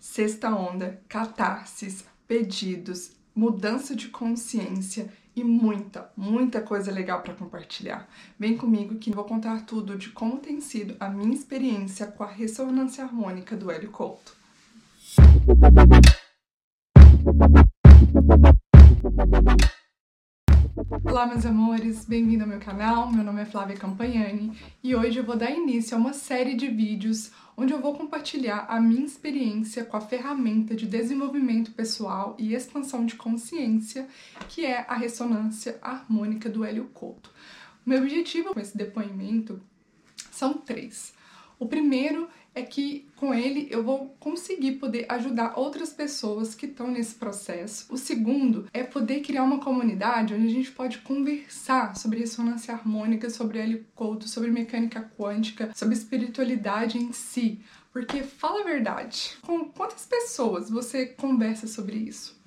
Sexta onda, catarses, pedidos, mudança de consciência e muita, muita coisa legal para compartilhar. Vem comigo que vou contar tudo de como tem sido a minha experiência com a ressonância harmônica do Hélio Couto. Olá, meus amores, bem-vindo ao meu canal. Meu nome é Flávia Campagnani e hoje eu vou dar início a uma série de vídeos onde eu vou compartilhar a minha experiência com a ferramenta de desenvolvimento pessoal e expansão de consciência, que é a ressonância harmônica do Hélio Couto. Meu objetivo com esse depoimento são três. O primeiro é que com ele eu vou conseguir poder ajudar outras pessoas que estão nesse processo. O segundo é poder criar uma comunidade onde a gente pode conversar sobre ressonância harmônica, sobre Hélio Couto, sobre mecânica quântica, sobre espiritualidade em si. Porque fala a verdade, com quantas pessoas você conversa sobre isso?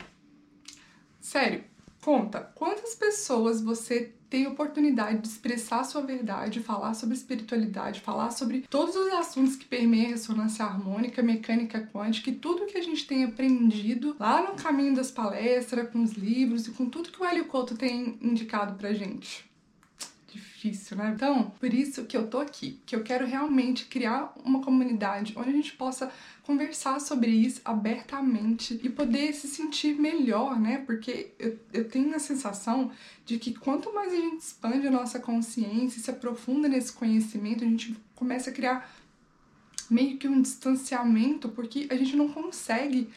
Sério, conta, quantas pessoas você tem oportunidade de expressar sua verdade, falar sobre espiritualidade, falar sobre todos os assuntos que permeiam ressonância harmônica, mecânica quântica e tudo que a gente tem aprendido lá no caminho das palestras, com os livros e com tudo que o Hélio Couto tem indicado pra gente difícil, né? Então, por isso que eu tô aqui, que eu quero realmente criar uma comunidade onde a gente possa conversar sobre isso abertamente e poder se sentir melhor, né? Porque eu, eu tenho a sensação de que quanto mais a gente expande a nossa consciência, se aprofunda nesse conhecimento, a gente começa a criar meio que um distanciamento, porque a gente não consegue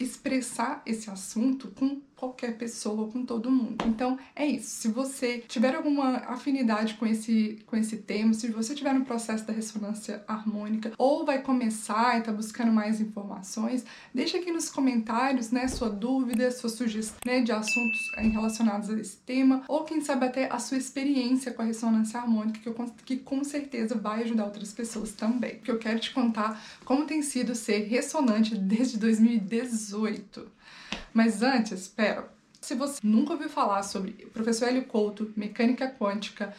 expressar esse assunto com qualquer pessoa, com todo mundo. Então é isso. Se você tiver alguma afinidade com esse, com esse tema, se você tiver no processo da ressonância harmônica ou vai começar e está buscando mais informações, deixa aqui nos comentários, né, sua dúvida, sua sugestão né, de assuntos relacionados a esse tema, ou quem sabe até a sua experiência com a ressonância harmônica, que, eu, que com certeza vai ajudar outras pessoas também. Porque eu quero te contar como tem sido ser ressonante desde 2018. Mas antes, espera. Se você nunca ouviu falar sobre professor Hélio Couto, mecânica quântica,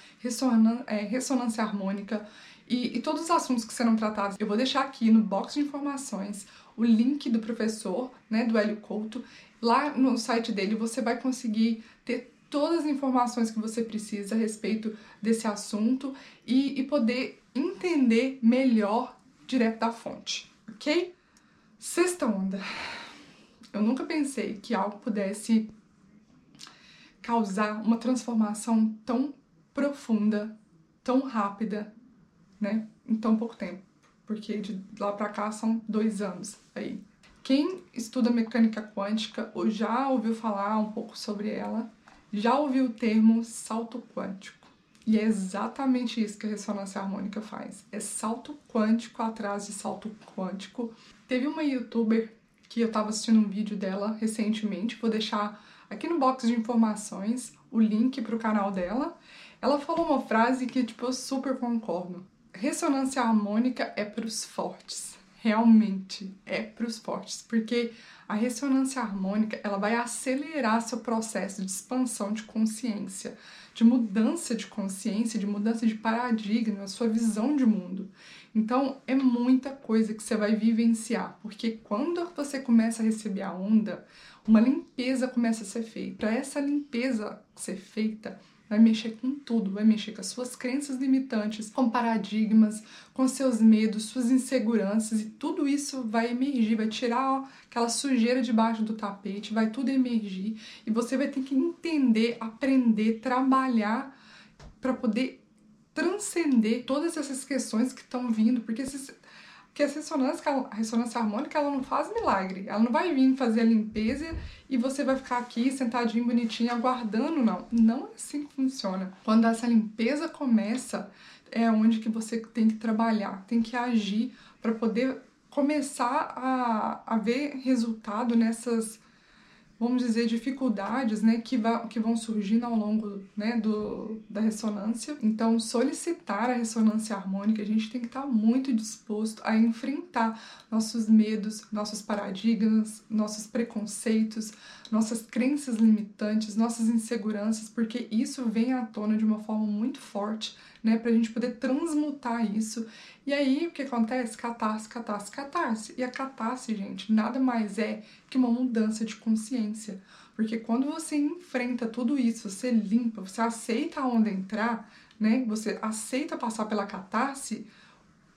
é, ressonância harmônica e, e, todos os assuntos que serão tratados, eu vou deixar aqui no box de informações o link do professor, né, do Hélio Couto. Lá no site dele você vai conseguir ter todas as informações que você precisa a respeito desse assunto e, e poder entender melhor direto da fonte, ok? Sexta onda. Eu nunca pensei que algo pudesse causar uma transformação tão profunda, tão rápida, né, em tão pouco tempo, porque de lá para cá são dois anos aí. Quem estuda mecânica quântica ou já ouviu falar um pouco sobre ela, já ouviu o termo salto quântico. E é exatamente isso que a ressonância harmônica faz. É salto quântico atrás de salto quântico. Teve uma youtuber que eu estava assistindo um vídeo dela recentemente, vou deixar aqui no box de informações o link para o canal dela. Ela falou uma frase que tipo eu super concordo. Ressonância harmônica é para os fortes. Realmente é para os fortes, porque a ressonância harmônica ela vai acelerar seu processo de expansão de consciência, de mudança de consciência, de mudança de paradigma, sua visão de mundo. Então é muita coisa que você vai vivenciar, porque quando você começa a receber a onda, uma limpeza começa a ser feita. Para essa limpeza ser feita, vai mexer com tudo, vai mexer com as suas crenças limitantes, com paradigmas, com seus medos, suas inseguranças e tudo isso vai emergir, vai tirar ó, aquela sujeira debaixo do tapete, vai tudo emergir e você vai ter que entender, aprender, trabalhar para poder transcender todas essas questões que estão vindo, porque esses, que ressonância, a ressonância harmônica ela não faz milagre, ela não vai vir fazer a limpeza e você vai ficar aqui sentadinho, bonitinho, aguardando, não. Não é assim que funciona. Quando essa limpeza começa, é onde que você tem que trabalhar, tem que agir para poder começar a, a ver resultado nessas vamos dizer, dificuldades né, que, que vão surgindo ao longo né, do, da ressonância. Então, solicitar a ressonância harmônica, a gente tem que estar muito disposto a enfrentar nossos medos, nossos paradigmas, nossos preconceitos, nossas crenças limitantes, nossas inseguranças, porque isso vem à tona de uma forma muito forte né, pra gente poder transmutar isso. E aí o que acontece? Catarse, catarse, catarse. E a catarse, gente, nada mais é que uma mudança de consciência. Porque quando você enfrenta tudo isso, você limpa, você aceita a onda entrar, né? Você aceita passar pela catarse,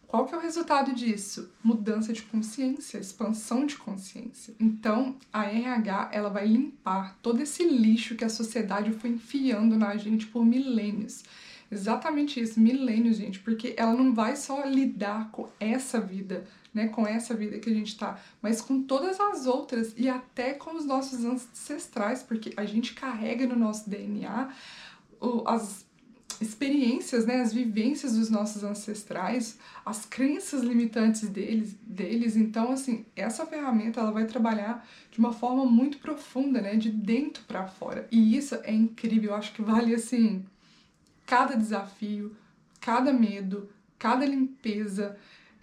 qual que é o resultado disso? Mudança de consciência, expansão de consciência. Então, a RH, ela vai limpar todo esse lixo que a sociedade foi enfiando na gente por milênios. Exatamente isso, milênios, gente, porque ela não vai só lidar com essa vida, né, com essa vida que a gente tá, mas com todas as outras e até com os nossos ancestrais, porque a gente carrega no nosso DNA as experiências, né, as vivências dos nossos ancestrais, as crenças limitantes deles, deles. Então, assim, essa ferramenta ela vai trabalhar de uma forma muito profunda, né, de dentro para fora. E isso é incrível, eu acho que vale assim cada desafio, cada medo, cada limpeza,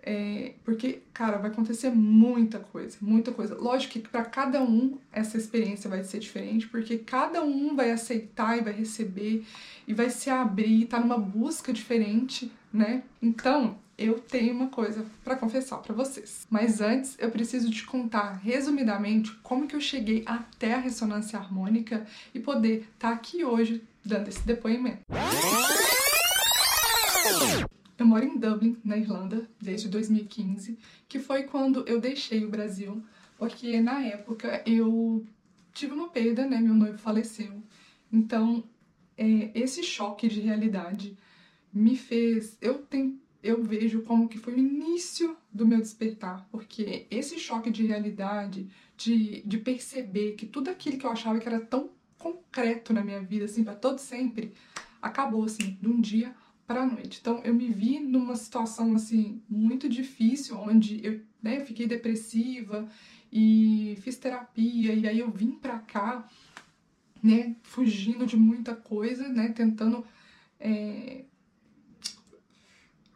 é, porque, cara, vai acontecer muita coisa, muita coisa. Lógico que para cada um essa experiência vai ser diferente, porque cada um vai aceitar e vai receber e vai se abrir, tá numa busca diferente, né? Então, eu tenho uma coisa para confessar para vocês. Mas antes, eu preciso te contar resumidamente como que eu cheguei até a ressonância harmônica e poder estar tá aqui hoje dando esse depoimento. Eu moro em Dublin, na Irlanda, desde 2015, que foi quando eu deixei o Brasil, porque na época eu tive uma perda, né? Meu noivo faleceu. Então, é, esse choque de realidade me fez. Eu, tenho, eu vejo como que foi o início do meu despertar, porque esse choque de realidade, de, de perceber que tudo aquilo que eu achava que era tão concreto na minha vida, assim, para todo sempre, acabou, assim, de um dia para noite. Então eu me vi numa situação assim muito difícil, onde eu né, fiquei depressiva e fiz terapia e aí eu vim para cá, né, fugindo de muita coisa, né, tentando é,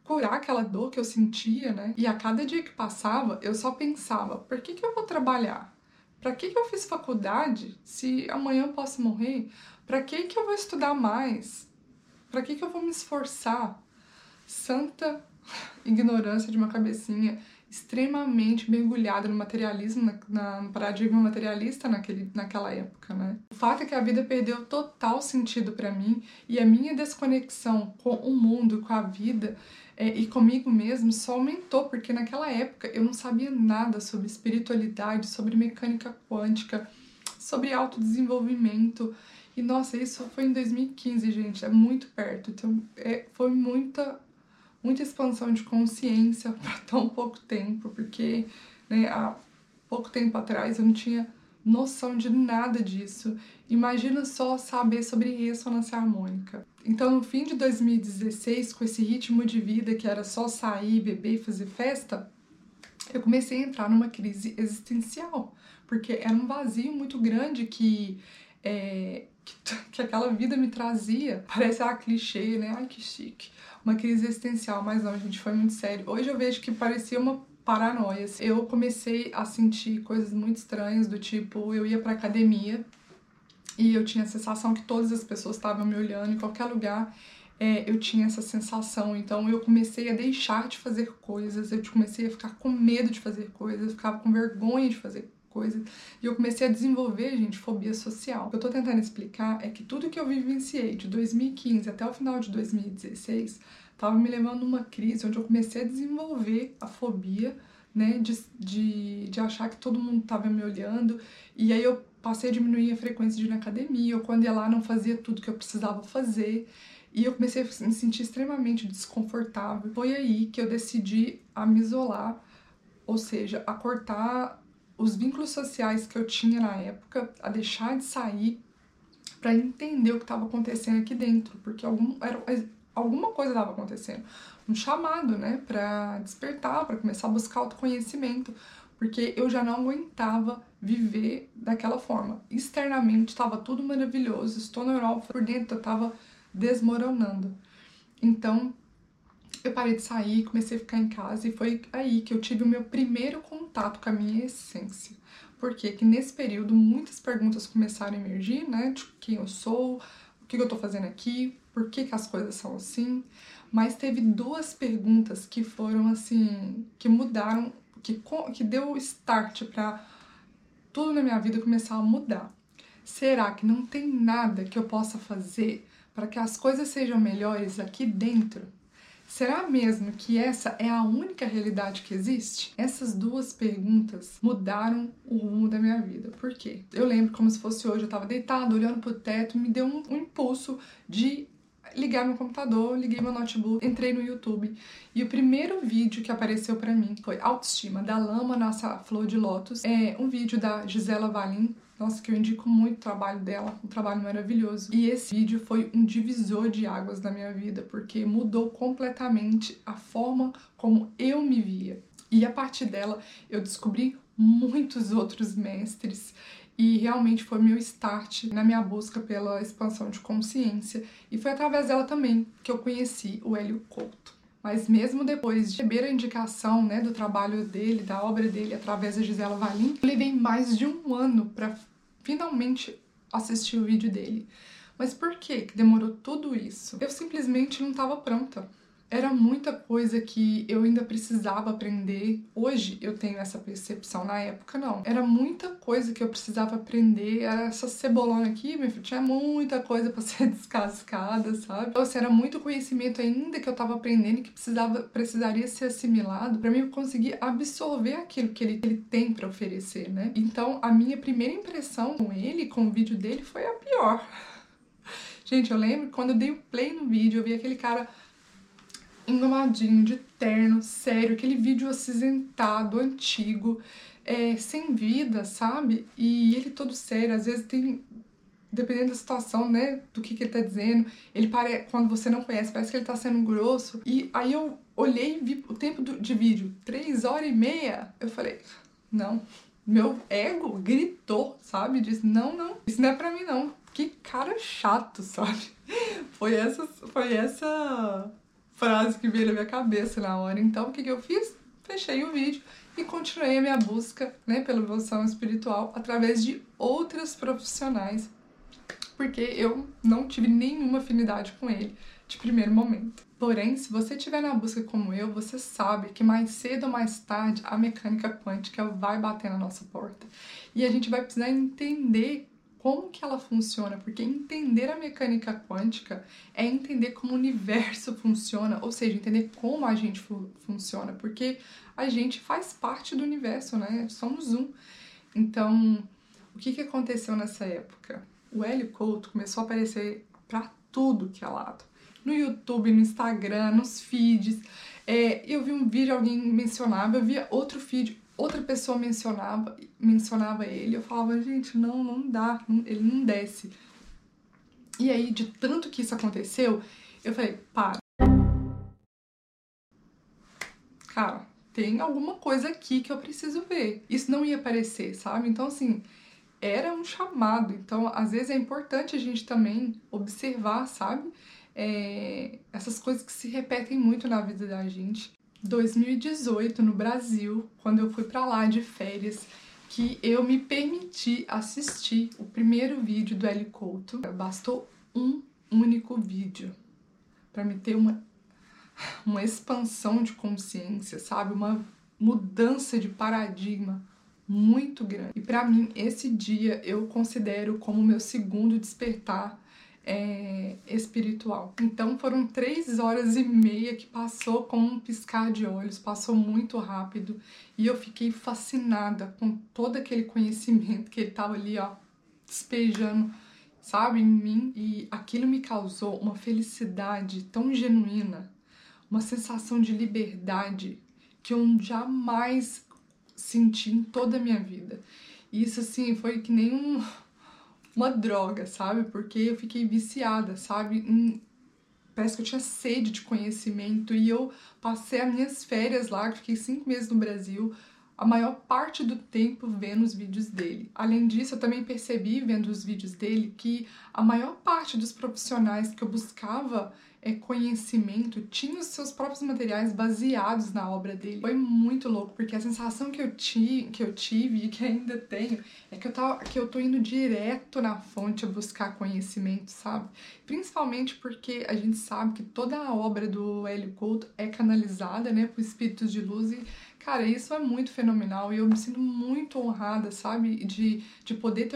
curar aquela dor que eu sentia, né? E a cada dia que passava, eu só pensava: por que, que eu vou trabalhar? Para que, que eu fiz faculdade se amanhã eu posso morrer? Para que, que eu vou estudar mais? Para que, que eu vou me esforçar? Santa ignorância de uma cabecinha extremamente mergulhada no materialismo, na, no paradigma materialista naquele, naquela época, né? O fato é que a vida perdeu total sentido para mim e a minha desconexão com o mundo, com a vida é, e comigo mesmo só aumentou, porque naquela época eu não sabia nada sobre espiritualidade, sobre mecânica quântica, sobre autodesenvolvimento. E nossa, isso foi em 2015, gente, é muito perto. Então, é, foi muita muita expansão de consciência para tão pouco tempo, porque né, há pouco tempo atrás eu não tinha noção de nada disso. Imagina só saber sobre ressonância harmônica. Então, no fim de 2016, com esse ritmo de vida que era só sair, beber e fazer festa, eu comecei a entrar numa crise existencial, porque era um vazio muito grande que é, que, que aquela vida me trazia. Parece ah, clichê, né? Ai, que chique. Uma crise existencial, mas não, gente, foi muito sério. Hoje eu vejo que parecia uma paranoia. Assim. Eu comecei a sentir coisas muito estranhas, do tipo, eu ia pra academia e eu tinha a sensação que todas as pessoas estavam me olhando em qualquer lugar. É, eu tinha essa sensação, então eu comecei a deixar de fazer coisas, eu comecei a ficar com medo de fazer coisas, eu ficava com vergonha de fazer coisas. E eu comecei a desenvolver, gente, fobia social. O que eu tô tentando explicar é que tudo que eu vivenciei de 2015 até o final de 2016 tava me levando numa crise onde eu comecei a desenvolver a fobia, né, de, de, de achar que todo mundo tava me olhando. E aí eu passei a diminuir a frequência de ir na academia, ou quando ia lá não fazia tudo que eu precisava fazer. E eu comecei a me sentir extremamente desconfortável. Foi aí que eu decidi a me isolar, ou seja, a cortar os vínculos sociais que eu tinha na época, a deixar de sair para entender o que estava acontecendo aqui dentro, porque algum, era, alguma coisa estava acontecendo. Um chamado, né, para despertar, para começar a buscar autoconhecimento, porque eu já não aguentava viver daquela forma. Externamente estava tudo maravilhoso, estou na Europa, por dentro eu estava desmoronando. Então, eu parei de sair, comecei a ficar em casa e foi aí que eu tive o meu primeiro contato com a minha essência. Porque que nesse período muitas perguntas começaram a emergir, né? De quem eu sou, o que eu tô fazendo aqui, por que, que as coisas são assim. mas teve duas perguntas que foram assim, que mudaram, que, que deu start para tudo na minha vida começar a mudar. Será que não tem nada que eu possa fazer para que as coisas sejam melhores aqui dentro? Será mesmo que essa é a única realidade que existe? Essas duas perguntas mudaram o rumo da minha vida. Por quê? Eu lembro como se fosse hoje, eu estava deitada, olhando pro teto, me deu um, um impulso de ligar meu computador, liguei meu notebook, entrei no YouTube e o primeiro vídeo que apareceu para mim foi Autoestima da Lama Nossa Flor de Lótus. É um vídeo da Gisela Valim, nossa, que eu indico muito o trabalho dela, um trabalho maravilhoso. E esse vídeo foi um divisor de águas na minha vida, porque mudou completamente a forma como eu me via. E a partir dela eu descobri muitos outros mestres e realmente foi meu start na minha busca pela expansão de consciência. E foi através dela também que eu conheci o Hélio Couto. Mas mesmo depois de receber a indicação né, do trabalho dele, da obra dele, através da Gisela Valim, eu levei mais de um ano para finalmente assistir o vídeo dele. Mas por que demorou tudo isso? Eu simplesmente não estava pronta era muita coisa que eu ainda precisava aprender. Hoje eu tenho essa percepção, na época não. Era muita coisa que eu precisava aprender. Era essa cebolona aqui, meu filho, tinha muita coisa para ser descascada, sabe? Então, assim, era muito conhecimento ainda que eu tava aprendendo que precisava, precisaria ser assimilado para mim conseguir absorver aquilo que ele, ele tem para oferecer, né? Então, a minha primeira impressão com ele, com o vídeo dele, foi a pior. Gente, eu lembro quando eu dei o play no vídeo, eu vi aquele cara engomadinho, de terno, sério, aquele vídeo acinzentado, antigo, é, sem vida, sabe? E ele todo sério, às vezes tem dependendo da situação, né, do que, que ele tá dizendo, ele parece, quando você não conhece, parece que ele tá sendo grosso. E aí eu olhei e vi o tempo do, de vídeo, três horas e meia. Eu falei, não, meu ego gritou, sabe? Disse, não, não, isso não é pra mim, não. Que cara chato, sabe? Foi essa, foi essa frase que veio na minha cabeça na hora. Então, o que, que eu fiz? Fechei o vídeo e continuei a minha busca né, pela evolução espiritual através de outras profissionais, porque eu não tive nenhuma afinidade com ele de primeiro momento. Porém, se você estiver na busca como eu, você sabe que mais cedo ou mais tarde a mecânica quântica vai bater na nossa porta. E a gente vai precisar entender como que ela funciona, porque entender a mecânica quântica é entender como o universo funciona, ou seja, entender como a gente fu funciona, porque a gente faz parte do universo, né? Somos um. Então, o que, que aconteceu nessa época? O Hélio Couto começou a aparecer para tudo que é lado. No YouTube, no Instagram, nos feeds. É, eu vi um vídeo, alguém mencionava, eu via outro vídeo, outra pessoa mencionava, mencionava ele, eu falava, gente, não, não dá, ele não desce. E aí, de tanto que isso aconteceu, eu falei, para. Cara, tem alguma coisa aqui que eu preciso ver. Isso não ia aparecer, sabe? Então, assim, era um chamado. Então, às vezes é importante a gente também observar, sabe? É, essas coisas que se repetem muito na vida da gente. 2018 no Brasil, quando eu fui para lá de férias, que eu me permiti assistir o primeiro vídeo do Eli Couto. Bastou um único vídeo para me ter uma uma expansão de consciência, sabe? Uma mudança de paradigma muito grande. E para mim, esse dia eu considero como meu segundo despertar é, espiritual. Então foram três horas e meia que passou com um piscar de olhos, passou muito rápido e eu fiquei fascinada com todo aquele conhecimento que ele estava ali, ó, despejando, sabe, em mim e aquilo me causou uma felicidade tão genuína, uma sensação de liberdade que eu jamais senti em toda a minha vida. E isso assim foi que nem um uma droga, sabe? Porque eu fiquei viciada, sabe? Em... Parece que eu tinha sede de conhecimento e eu passei as minhas férias lá, fiquei cinco meses no Brasil, a maior parte do tempo vendo os vídeos dele. Além disso, eu também percebi vendo os vídeos dele que a maior parte dos profissionais que eu buscava é, conhecimento tinha os seus próprios materiais baseados na obra dele. Foi muito louco, porque a sensação que eu, ti, que eu tive e que ainda tenho é que eu, tava, que eu tô indo direto na fonte a buscar conhecimento, sabe? Principalmente porque a gente sabe que toda a obra do Hélio Couto é canalizada, né, por espíritos de luz e Cara, isso é muito fenomenal e eu me sinto muito honrada, sabe? De, de poder ter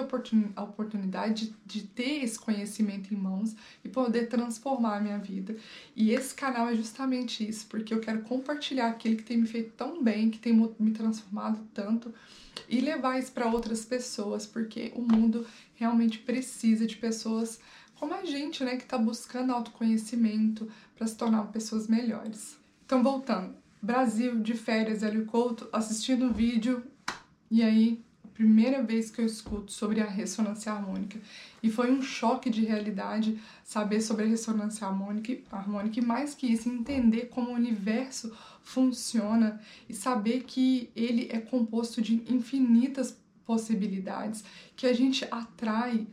a oportunidade de, de ter esse conhecimento em mãos e poder transformar a minha vida. E esse canal é justamente isso, porque eu quero compartilhar aquilo que tem me feito tão bem, que tem me transformado tanto e levar isso para outras pessoas, porque o mundo realmente precisa de pessoas como a gente, né, que está buscando autoconhecimento para se tornar pessoas melhores. Então, voltando, Brasil de férias, Hélio Couto, assistindo o vídeo. E aí primeira vez que eu escuto sobre a ressonância harmônica. E foi um choque de realidade saber sobre a ressonância harmônica, harmônica e mais que isso entender como o universo funciona e saber que ele é composto de infinitas possibilidades que a gente atrai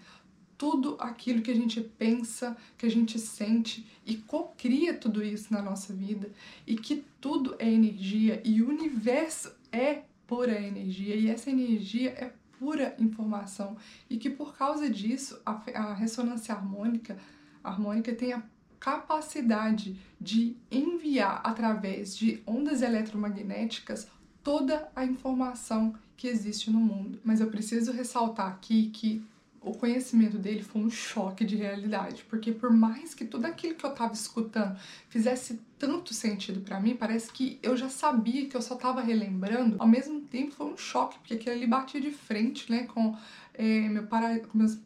tudo aquilo que a gente pensa, que a gente sente e cocria tudo isso na nossa vida e que tudo é energia e o universo é pura energia e essa energia é pura informação e que por causa disso a, a ressonância harmônica harmônica tem a capacidade de enviar através de ondas eletromagnéticas toda a informação que existe no mundo. Mas eu preciso ressaltar aqui que o conhecimento dele foi um choque de realidade, porque por mais que tudo aquilo que eu estava escutando fizesse tanto sentido para mim, parece que eu já sabia que eu só estava relembrando. Ao mesmo tempo foi um choque, porque aquilo ali batia de frente, né, com, é, meu para... com meus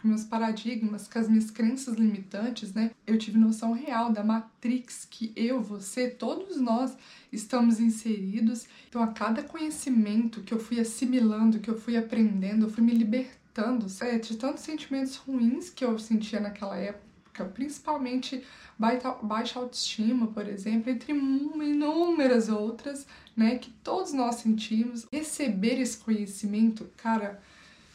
com meus paradigmas, com as minhas crenças limitantes, né? Eu tive noção real da matrix que eu, você, todos nós estamos inseridos. Então, a cada conhecimento que eu fui assimilando, que eu fui aprendendo, eu fui me libertando tanto, é, de tantos sentimentos ruins que eu sentia naquela época, principalmente baixa autoestima, por exemplo, entre inúmeras outras, né, que todos nós sentimos. Receber esse conhecimento, cara,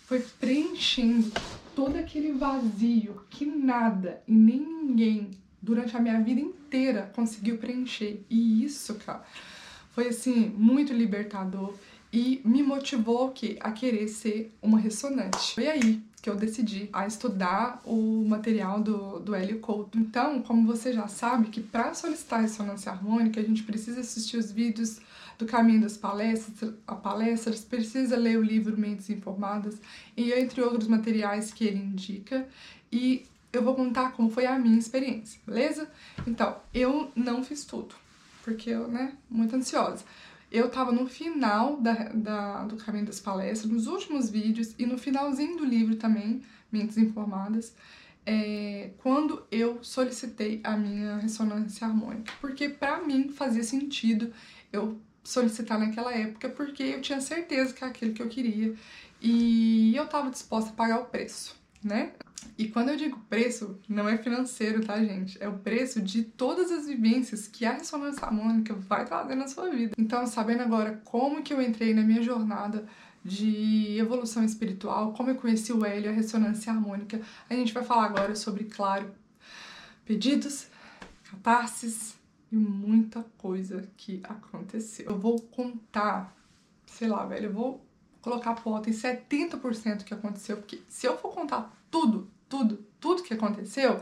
foi preenchendo todo aquele vazio que nada e nem ninguém durante a minha vida inteira conseguiu preencher. E isso, cara, foi assim muito libertador e me motivou que a querer ser uma ressonante. Foi aí que eu decidi a estudar o material do, do Hélio Couto. Então, como você já sabe, que para solicitar ressonância harmônica, a gente precisa assistir os vídeos do Caminho das Palestras, a palestras, precisa ler o livro Mentes Informadas e entre outros materiais que ele indica. E eu vou contar como foi a minha experiência, beleza? Então, eu não fiz tudo, porque eu, né, muito ansiosa eu tava no final da, da, do caminho das palestras, nos últimos vídeos e no finalzinho do livro também, Mentes Informadas, é, quando eu solicitei a minha ressonância harmônica. Porque para mim fazia sentido eu solicitar naquela época, porque eu tinha certeza que é aquilo que eu queria e eu tava disposta a pagar o preço, né? E quando eu digo preço, não é financeiro, tá, gente? É o preço de todas as vivências que a ressonância harmônica vai trazer na sua vida. Então, sabendo agora como que eu entrei na minha jornada de evolução espiritual, como eu conheci o Hélio, a ressonância harmônica, a gente vai falar agora sobre, claro, pedidos, catarses e muita coisa que aconteceu. Eu vou contar, sei lá, velho, eu vou colocar a foto em 70% que aconteceu, porque se eu for contar tudo, tudo, tudo que aconteceu,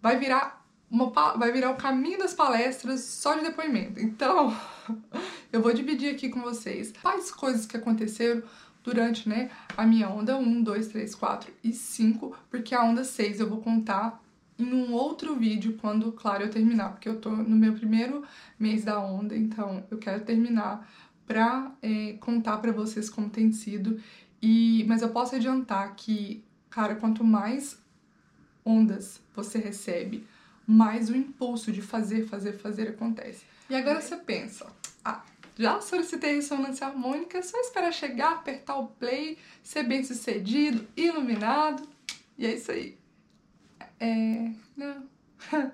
vai virar uma, vai virar o caminho das palestras só de depoimento. Então, eu vou dividir aqui com vocês quais coisas que aconteceram durante né, a minha onda 1, 2, 3, 4 e 5, porque a onda 6 eu vou contar em um outro vídeo quando, claro, eu terminar, porque eu tô no meu primeiro mês da onda, então eu quero terminar pra é, contar para vocês como tem sido. E, mas eu posso adiantar que Cara, quanto mais ondas você recebe, mais o impulso de fazer, fazer, fazer acontece. E agora você pensa, ah, já solicitei ressonância harmônica, é só esperar chegar, apertar o play, ser bem sucedido, iluminado, e é isso aí. É. Não.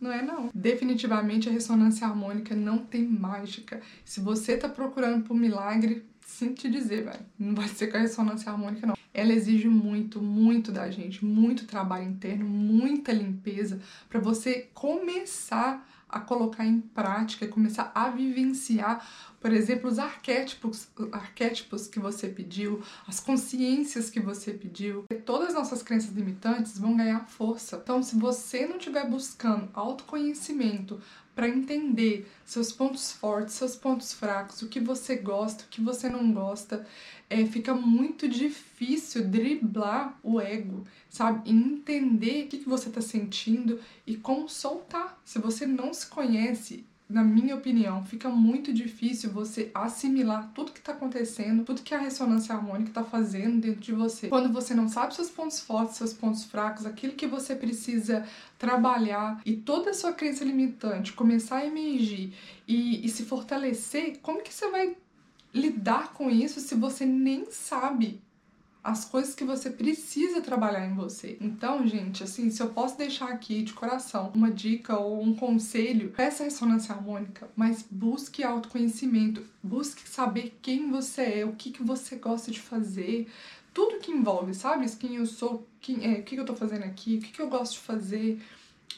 Não é não. Definitivamente a ressonância harmônica não tem mágica. Se você tá procurando por milagre, sinto te dizer, velho, não vai ser com a ressonância harmônica não. Ela exige muito, muito da gente, muito trabalho interno, muita limpeza para você começar a colocar em prática, começar a vivenciar, por exemplo, os arquétipos, arquétipos que você pediu, as consciências que você pediu. Todas as nossas crenças limitantes vão ganhar força. Então, se você não estiver buscando autoconhecimento para entender seus pontos fortes, seus pontos fracos, o que você gosta, o que você não gosta, é, fica muito difícil driblar o ego, sabe? E entender o que, que você está sentindo e como soltar. Se você não se conhece, na minha opinião, fica muito difícil você assimilar tudo que está acontecendo, tudo que a ressonância harmônica está fazendo dentro de você. Quando você não sabe seus pontos fortes, seus pontos fracos, aquilo que você precisa trabalhar e toda a sua crença limitante começar a emergir e, e se fortalecer, como que você vai lidar com isso se você nem sabe as coisas que você precisa trabalhar em você. Então, gente, assim, se eu posso deixar aqui de coração uma dica ou um conselho, peça ressonância harmônica, mas busque autoconhecimento, busque saber quem você é, o que, que você gosta de fazer, tudo que envolve, sabe? Quem eu sou, quem, é, o que, que eu tô fazendo aqui, o que, que eu gosto de fazer,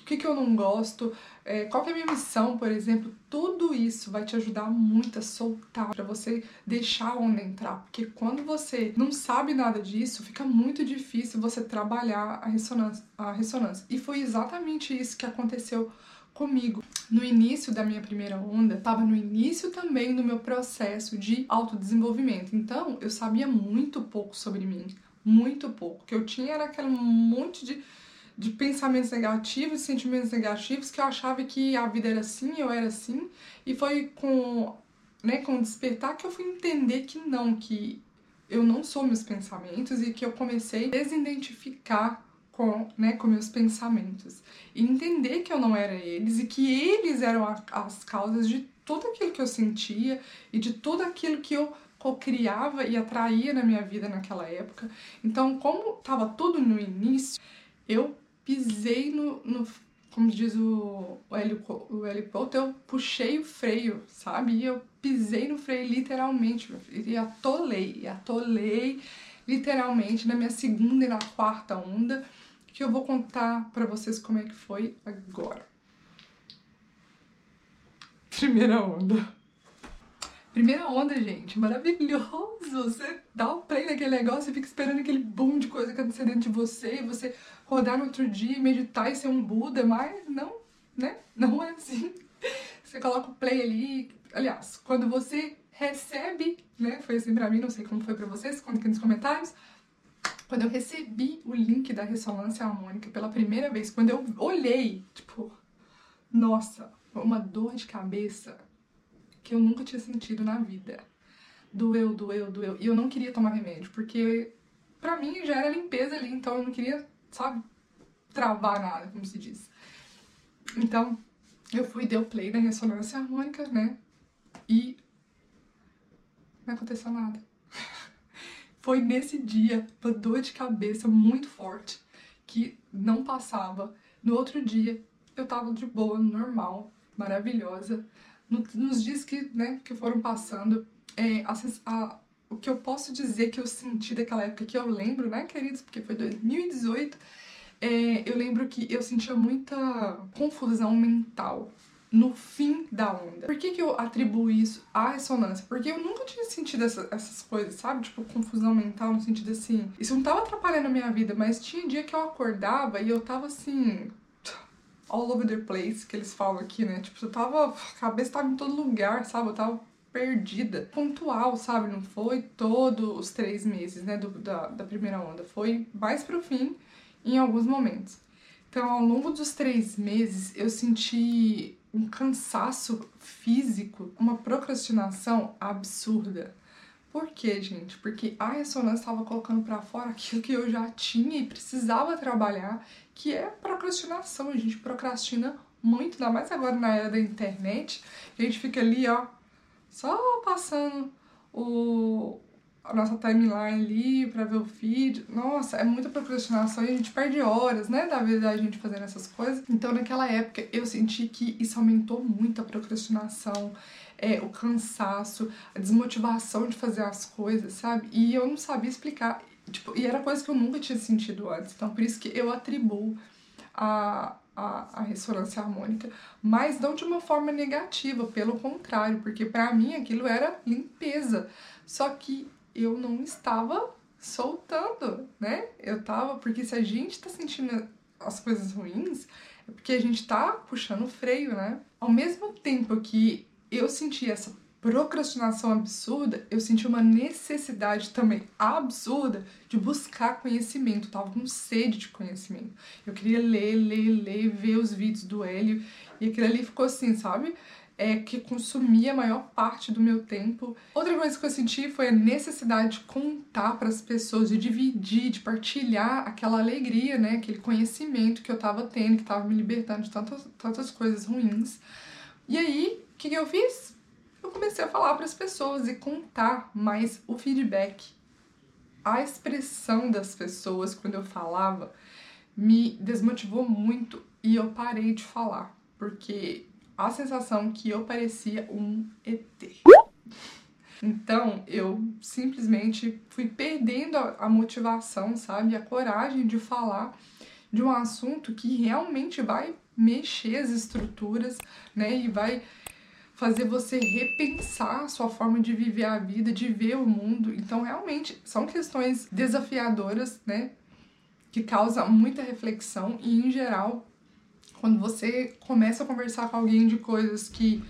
o que, que eu não gosto, é, qual é a minha missão, por exemplo, tudo isso vai te ajudar muito a soltar, para você deixar a onda entrar, porque quando você não sabe nada disso, fica muito difícil você trabalhar a ressonância. A ressonância. E foi exatamente isso que aconteceu comigo. No início da minha primeira onda, estava no início também do meu processo de autodesenvolvimento. Então, eu sabia muito pouco sobre mim, muito pouco. O que eu tinha era aquele monte de de pensamentos negativos, sentimentos negativos, que eu achava que a vida era assim, eu era assim, e foi com, né, com o despertar que eu fui entender que não, que eu não sou meus pensamentos e que eu comecei a desidentificar com, né, com meus pensamentos. E entender que eu não era eles e que eles eram a, as causas de tudo aquilo que eu sentia e de tudo aquilo que eu co-criava e atraía na minha vida naquela época. Então, como estava tudo no início, eu pisei no, no como diz o, o o Hélio eu puxei o freio, sabe? E eu pisei no freio literalmente, e atolei, atolei literalmente na minha segunda e na quarta onda, que eu vou contar para vocês como é que foi agora. Primeira onda. Primeira onda, gente, maravilhoso! Você dá o play naquele negócio e fica esperando aquele boom de coisa acontecer dentro de você, e você acordar no outro dia e meditar e ser um Buda, mas não, né? Não é assim. Você coloca o play ali. Aliás, quando você recebe, né? Foi assim pra mim, não sei como foi pra vocês, conta aqui nos comentários. Quando eu recebi o link da ressonância harmônica pela primeira vez, quando eu olhei, tipo, nossa, uma dor de cabeça que eu nunca tinha sentido na vida. Doeu, doeu, doeu. E eu não queria tomar remédio, porque pra mim já era limpeza ali, então eu não queria sabe, travar nada, como se diz. Então, eu fui, dei o play na ressonância harmônica, né? E não aconteceu nada. Foi nesse dia, uma dor de cabeça muito forte, que não passava. No outro dia, eu tava de boa, normal, maravilhosa. No, nos dias que, né, que foram passando, é, a, a, o que eu posso dizer que eu senti daquela época, que eu lembro, né, queridos, porque foi 2018, é, eu lembro que eu sentia muita confusão mental no fim da onda. Por que, que eu atribuo isso à ressonância? Porque eu nunca tinha sentido essa, essas coisas, sabe? Tipo, confusão mental no sentido assim. Isso não tava atrapalhando a minha vida, mas tinha dia que eu acordava e eu tava assim. All over the place, que eles falam aqui, né? Tipo, eu tava. A cabeça tava em todo lugar, sabe? Eu tava perdida, pontual, sabe? Não foi todos os três meses, né, do, da, da primeira onda. Foi mais pro fim, em alguns momentos. Então, ao longo dos três meses, eu senti um cansaço físico, uma procrastinação absurda. Por quê, gente? Porque a ressonância estava colocando para fora aquilo que eu já tinha e precisava trabalhar, que é procrastinação. A gente procrastina muito, ainda mais agora na era da internet. A gente fica ali, ó, só passando o, a nossa timeline ali para ver o feed. Nossa, é muita procrastinação e a gente perde horas, né, da vida da gente fazendo essas coisas. Então, naquela época, eu senti que isso aumentou muito a procrastinação, é, o cansaço, a desmotivação de fazer as coisas, sabe? E eu não sabia explicar. Tipo, e era coisa que eu nunca tinha sentido antes. Então, por isso que eu atribuo a, a, a ressonância harmônica, mas não de uma forma negativa, pelo contrário, porque para mim aquilo era limpeza. Só que eu não estava soltando, né? Eu tava, porque se a gente tá sentindo as coisas ruins, é porque a gente tá puxando o freio, né? Ao mesmo tempo que eu senti essa procrastinação absurda, eu senti uma necessidade também absurda de buscar conhecimento. Eu tava com sede de conhecimento. Eu queria ler, ler, ler, ver os vídeos do Hélio. E aquilo ali ficou assim, sabe? É que consumia a maior parte do meu tempo. Outra coisa que eu senti foi a necessidade de contar para as pessoas, de dividir, de partilhar aquela alegria, né? Aquele conhecimento que eu tava tendo, que tava me libertando de tantas, tantas coisas ruins. E aí, o que, que eu fiz? Eu comecei a falar para as pessoas e contar mais o feedback. A expressão das pessoas quando eu falava me desmotivou muito e eu parei de falar, porque a sensação que eu parecia um ET. Então eu simplesmente fui perdendo a motivação, sabe, a coragem de falar de um assunto que realmente vai mexer as estruturas, né, e vai fazer você repensar sua forma de viver a vida, de ver o mundo. Então, realmente, são questões desafiadoras, né? Que causam muita reflexão e, em geral, quando você começa a conversar com alguém de coisas que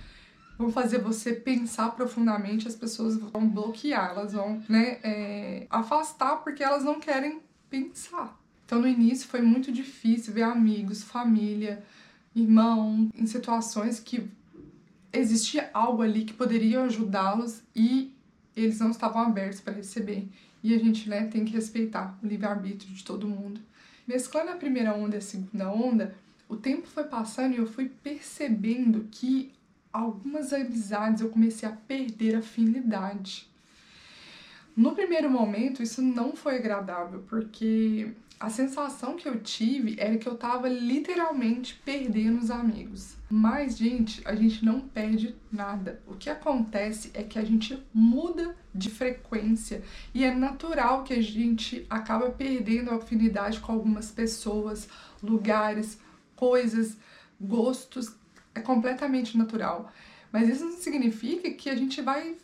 vão fazer você pensar profundamente, as pessoas vão bloquear, elas vão, né, é, afastar porque elas não querem pensar. Então, no início foi muito difícil ver amigos, família, irmão, em situações que existia algo ali que poderia ajudá-los e eles não estavam abertos para receber. E a gente né, tem que respeitar o livre-arbítrio de todo mundo. Mesclando a primeira onda e a segunda onda, o tempo foi passando e eu fui percebendo que algumas amizades eu comecei a perder afinidade. No primeiro momento, isso não foi agradável, porque a sensação que eu tive era que eu tava literalmente perdendo os amigos. Mas, gente, a gente não perde nada. O que acontece é que a gente muda de frequência e é natural que a gente acaba perdendo a afinidade com algumas pessoas, lugares, coisas, gostos. É completamente natural. Mas isso não significa que a gente vai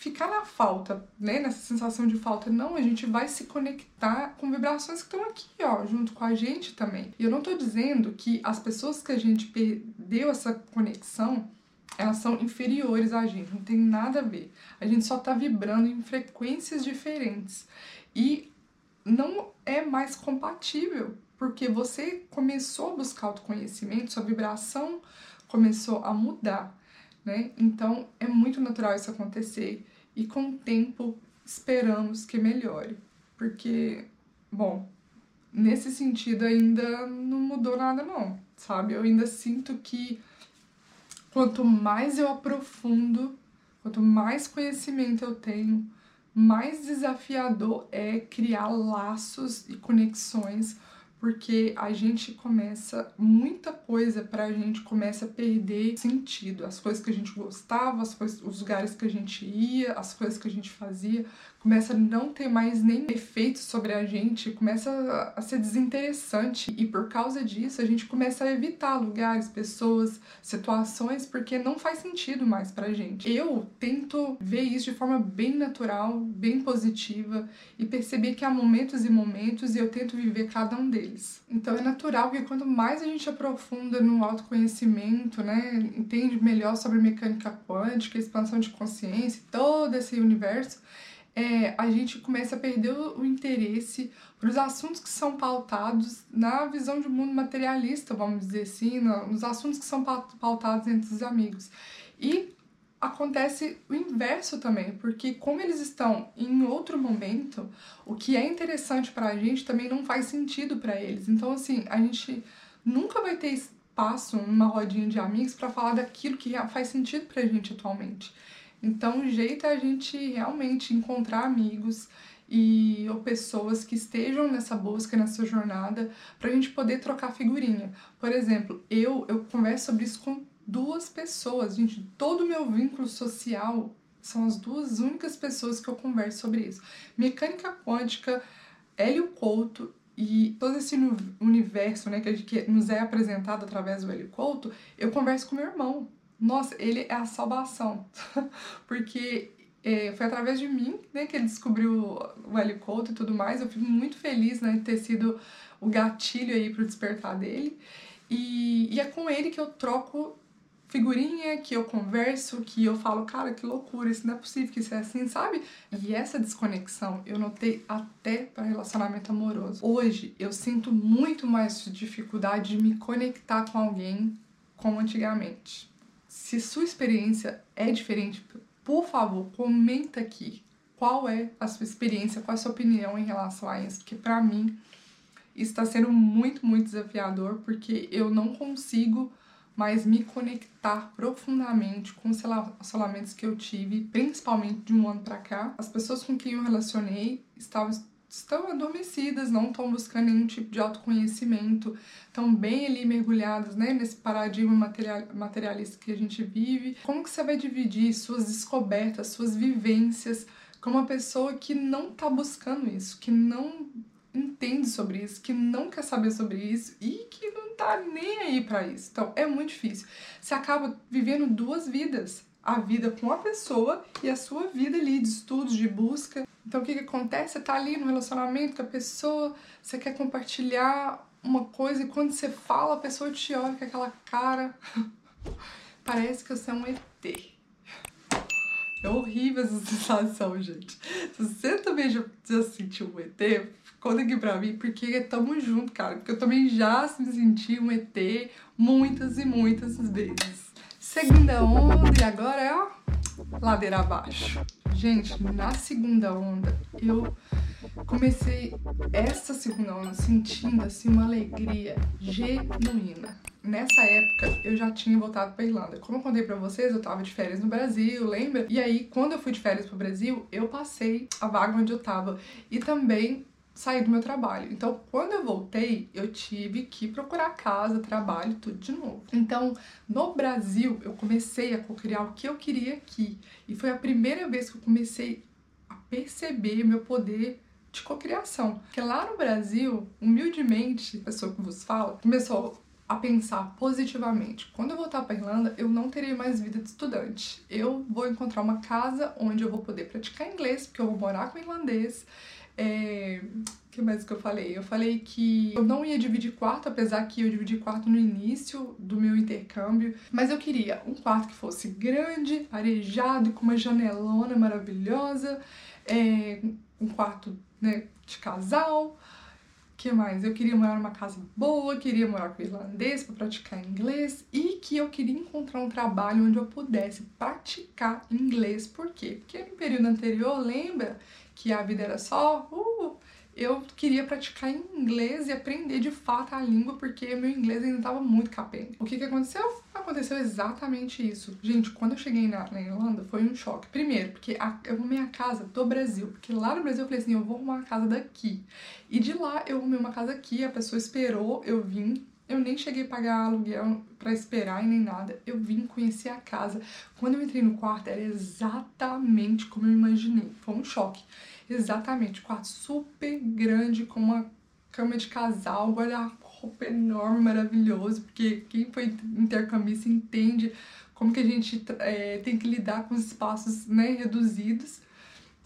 ficar na falta, né? Nessa sensação de falta. Não, a gente vai se conectar com vibrações que estão aqui, ó, junto com a gente também. E eu não tô dizendo que as pessoas que a gente perdeu essa conexão, elas são inferiores a gente, não tem nada a ver. A gente só tá vibrando em frequências diferentes. E não é mais compatível, porque você começou a buscar autoconhecimento, sua vibração começou a mudar né? Então é muito natural isso acontecer e com o tempo esperamos que melhore, porque, bom, nesse sentido ainda não mudou nada não, sabe? Eu ainda sinto que quanto mais eu aprofundo, quanto mais conhecimento eu tenho, mais desafiador é criar laços e conexões porque a gente começa, muita coisa pra gente começa a perder sentido. As coisas que a gente gostava, as coisas, os lugares que a gente ia, as coisas que a gente fazia, começa a não ter mais nem efeito sobre a gente, começa a ser desinteressante e por causa disso a gente começa a evitar lugares, pessoas, situações porque não faz sentido mais pra gente. Eu tento ver isso de forma bem natural, bem positiva e perceber que há momentos e momentos e eu tento viver cada um deles. Então é natural que quanto mais a gente aprofunda no autoconhecimento, né, entende melhor sobre mecânica quântica, expansão de consciência, todo esse universo, é, a gente começa a perder o interesse para os assuntos que são pautados na visão de mundo materialista, vamos dizer assim, nos assuntos que são pautados entre os amigos. E acontece o inverso também, porque como eles estão em outro momento, o que é interessante para a gente também não faz sentido para eles. Então, assim, a gente nunca vai ter espaço numa rodinha de amigos para falar daquilo que faz sentido para a gente atualmente. Então, o jeito é a gente realmente encontrar amigos e ou pessoas que estejam nessa busca, nessa jornada, para a gente poder trocar figurinha. Por exemplo, eu eu converso sobre isso com duas pessoas, gente. Todo o meu vínculo social são as duas únicas pessoas que eu converso sobre isso. Mecânica quântica, Hélio Couto e todo esse universo né, que, nos é apresentado através do Hélio Couto, eu converso com meu irmão. Nossa, ele é a salvação. Porque é, foi através de mim né, que ele descobriu o Hélio Couto e tudo mais. Eu fico muito feliz né, de ter sido o gatilho aí pro despertar dele. E, e é com ele que eu troco figurinha, que eu converso, que eu falo, cara, que loucura, isso não é possível que isso é assim, sabe? E essa desconexão eu notei até para relacionamento amoroso. Hoje eu sinto muito mais dificuldade de me conectar com alguém como antigamente. Se sua experiência é diferente, por favor, comenta aqui qual é a sua experiência, qual é a sua opinião em relação a isso, porque para mim está sendo muito, muito desafiador, porque eu não consigo mas me conectar profundamente com os relacionamentos que eu tive, principalmente de um ano para cá. As pessoas com quem eu relacionei estavam estão adormecidas, não estão buscando nenhum tipo de autoconhecimento, estão bem ali mergulhadas né, nesse paradigma material, materialista que a gente vive. Como que você vai dividir suas descobertas, suas vivências com uma pessoa que não está buscando isso, que não entende sobre isso, que não quer saber sobre isso e que não tá nem aí para isso. Então é muito difícil. Você acaba vivendo duas vidas. A vida com a pessoa e a sua vida ali de estudos, de busca. Então o que, que acontece? Você tá ali no relacionamento com a pessoa, você quer compartilhar uma coisa e quando você fala, a pessoa te olha com aquela cara. Parece que você é um ET. É horrível essa sensação, gente. Se você também já, já sentiu um ET, conta aqui pra mim, porque tamo junto, cara. Porque eu também já me senti um ET muitas e muitas vezes. Segunda onda e agora é, ó, ladeira abaixo. Gente, na segunda onda, eu comecei essa segunda onda sentindo assim uma alegria genuína. Nessa época eu já tinha voltado para Irlanda. Como eu contei para vocês, eu tava de férias no Brasil, lembra? E aí, quando eu fui de férias pro Brasil, eu passei a vaga onde eu tava e também saí do meu trabalho. Então, quando eu voltei, eu tive que procurar casa, trabalho, tudo de novo. Então, no Brasil, eu comecei a co-criar o que eu queria aqui. E foi a primeira vez que eu comecei a perceber meu poder de cocriação. Porque lá no Brasil, humildemente, a pessoa que vos fala, começou a pensar positivamente. Quando eu voltar para Irlanda, eu não terei mais vida de estudante. Eu vou encontrar uma casa onde eu vou poder praticar inglês, porque eu vou morar com irlandês. É... O que mais que eu falei? Eu falei que eu não ia dividir quarto, apesar que eu dividi quarto no início do meu intercâmbio, mas eu queria um quarto que fosse grande, arejado, com uma janelona maravilhosa, é... um quarto né, de casal. que mais? Eu queria morar numa casa boa, queria morar com irlandês para praticar inglês e que eu queria encontrar um trabalho onde eu pudesse praticar inglês. Por quê? Porque no período anterior, lembra que a vida era só uh, eu queria praticar inglês e aprender de fato a língua, porque meu inglês ainda estava muito capenga. O que, que aconteceu? Aconteceu exatamente isso. Gente, quando eu cheguei na, na Irlanda, foi um choque. Primeiro, porque a, eu arrumei a casa do Brasil, porque lá no Brasil eu falei assim, eu vou arrumar uma casa daqui. E de lá eu arrumei uma casa aqui, a pessoa esperou, eu vim, eu nem cheguei a pagar aluguel para esperar e nem nada. Eu vim conhecer a casa. Quando eu entrei no quarto, era exatamente como eu imaginei. Foi um choque. Exatamente, quarto super grande, com uma cama de casal, guarda-roupa enorme, maravilhoso, porque quem foi intercambista entende como que a gente é, tem que lidar com os espaços né, reduzidos,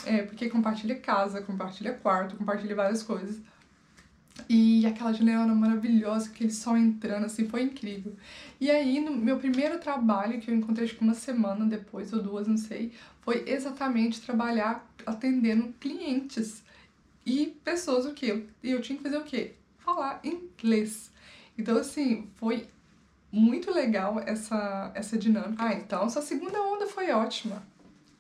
é, porque compartilha casa, compartilha quarto, compartilha várias coisas. E aquela janela maravilhosa, aquele sol entrando, assim, foi incrível. E aí, no meu primeiro trabalho, que eu encontrei acho que uma semana depois, ou duas, não sei, foi exatamente trabalhar atendendo clientes e pessoas o quê? E eu tinha que fazer o quê? Falar inglês. Então, assim, foi muito legal essa, essa dinâmica. Ah, então sua segunda onda foi ótima.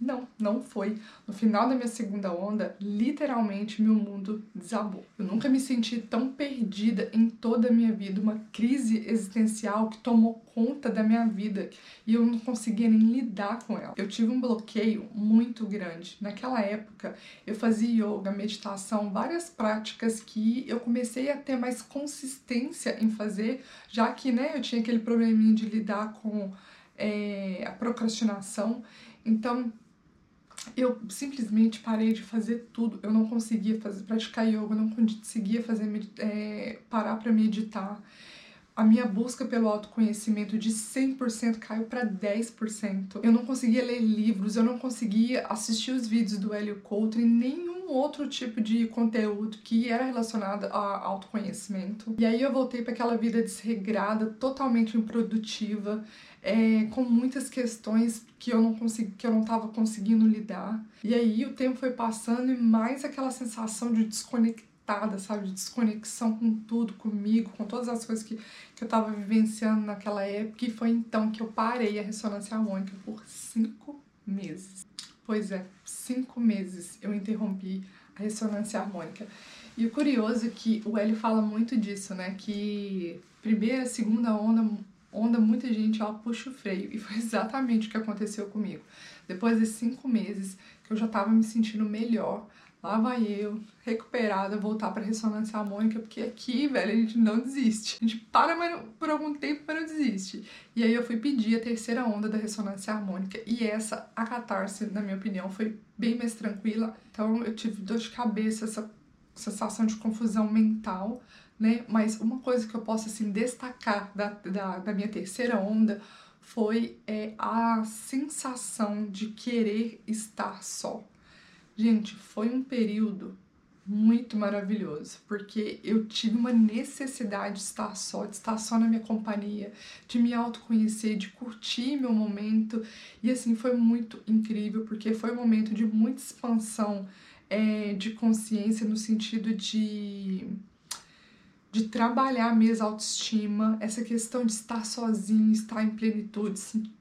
Não, não foi. No final da minha segunda onda, literalmente meu mundo desabou. Eu nunca me senti tão perdida em toda a minha vida, uma crise existencial que tomou conta da minha vida e eu não conseguia nem lidar com ela. Eu tive um bloqueio muito grande. Naquela época, eu fazia yoga, meditação, várias práticas que eu comecei a ter mais consistência em fazer, já que, né, eu tinha aquele probleminha de lidar com é, a procrastinação. Então, eu simplesmente parei de fazer tudo. Eu não conseguia fazer, praticar yoga, eu não conseguia fazer, é, parar para meditar. A minha busca pelo autoconhecimento de 100% caiu para 10%. Eu não conseguia ler livros, eu não conseguia assistir os vídeos do Hélio Couto e nenhum outro tipo de conteúdo que era relacionado a autoconhecimento. E aí eu voltei para aquela vida desregrada, totalmente improdutiva, é, com muitas questões que eu não consegui, que eu não estava conseguindo lidar. E aí o tempo foi passando e mais aquela sensação de sabe, de desconexão com tudo, comigo, com todas as coisas que, que eu estava vivenciando naquela época. E foi então que eu parei a ressonância harmônica por cinco meses. Pois é, cinco meses eu interrompi a ressonância harmônica. E o curioso é que o Hélio fala muito disso, né? Que primeira, segunda onda onda, muita gente ela puxa o freio. E foi exatamente o que aconteceu comigo. Depois de cinco meses que eu já tava me sentindo melhor, lá vai eu, recuperada, voltar para ressonância harmônica, porque aqui, velho, a gente não desiste. A gente para mas por algum tempo, mas não desiste. E aí eu fui pedir a terceira onda da ressonância harmônica. E essa, a catarse, na minha opinião, foi bem mais tranquila. Então eu tive dor de cabeça, essa sensação de confusão mental, né? Mas uma coisa que eu posso assim destacar da, da, da minha terceira onda foi é, a sensação de querer estar só. Gente, foi um período muito maravilhoso, porque eu tive uma necessidade de estar só, de estar só na minha companhia, de me autoconhecer, de curtir meu momento. E assim, foi muito incrível, porque foi um momento de muita expansão é, de consciência no sentido de de trabalhar mesmo a autoestima, essa questão de estar sozinho, estar em plenitude,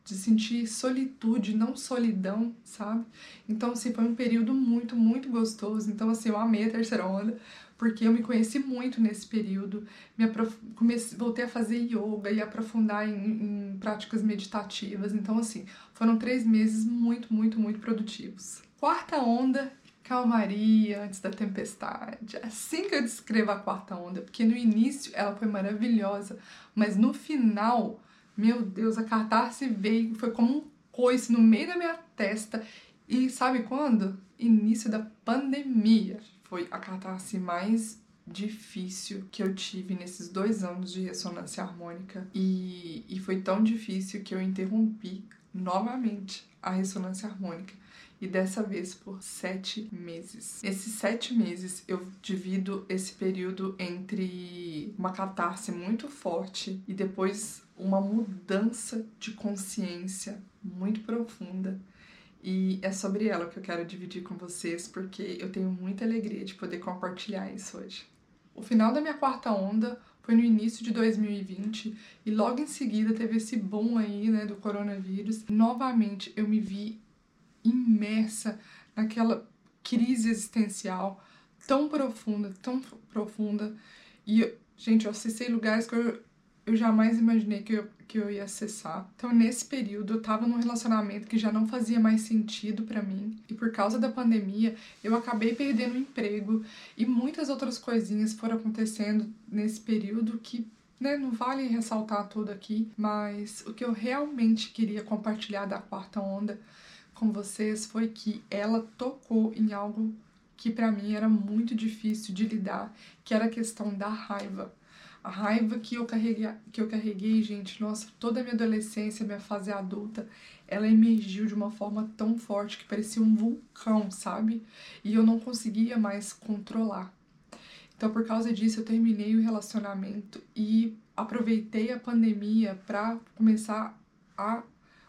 de sentir solitude, não solidão, sabe? Então, assim, foi um período muito, muito gostoso. Então, assim, eu amei a terceira onda, porque eu me conheci muito nesse período, me aprof... comecei, voltei a fazer yoga e aprofundar em, em práticas meditativas. Então, assim, foram três meses muito, muito, muito produtivos. Quarta onda, calmaria antes da tempestade. É assim que eu descrevo a quarta onda, porque no início ela foi maravilhosa, mas no final, meu Deus, a catarse veio, foi como um coice no meio da minha testa. E sabe quando? Início da pandemia. Foi a catarse mais difícil que eu tive nesses dois anos de ressonância harmônica. E, e foi tão difícil que eu interrompi novamente a ressonância harmônica e dessa vez por sete meses. Nesses sete meses eu divido esse período entre uma catarse muito forte e depois uma mudança de consciência muito profunda. E é sobre ela que eu quero dividir com vocês, porque eu tenho muita alegria de poder compartilhar isso hoje. O final da minha quarta onda foi no início de 2020 e logo em seguida teve esse boom aí, né, do coronavírus. Novamente eu me vi imersa naquela crise existencial tão profunda, tão profunda. E, gente, eu acessei lugares que eu, eu jamais imaginei que eu, que eu ia acessar. Então, nesse período, eu tava num relacionamento que já não fazia mais sentido para mim. E por causa da pandemia, eu acabei perdendo o emprego. E muitas outras coisinhas foram acontecendo nesse período que né, não vale ressaltar tudo aqui, mas o que eu realmente queria compartilhar da quarta onda com vocês foi que ela tocou em algo que para mim era muito difícil de lidar, que era a questão da raiva. A raiva que eu carreguei, que eu carreguei, gente, nossa, toda a minha adolescência, minha fase adulta, ela emergiu de uma forma tão forte que parecia um vulcão, sabe? E eu não conseguia mais controlar. Então, por causa disso, eu terminei o relacionamento e aproveitei a pandemia para começar a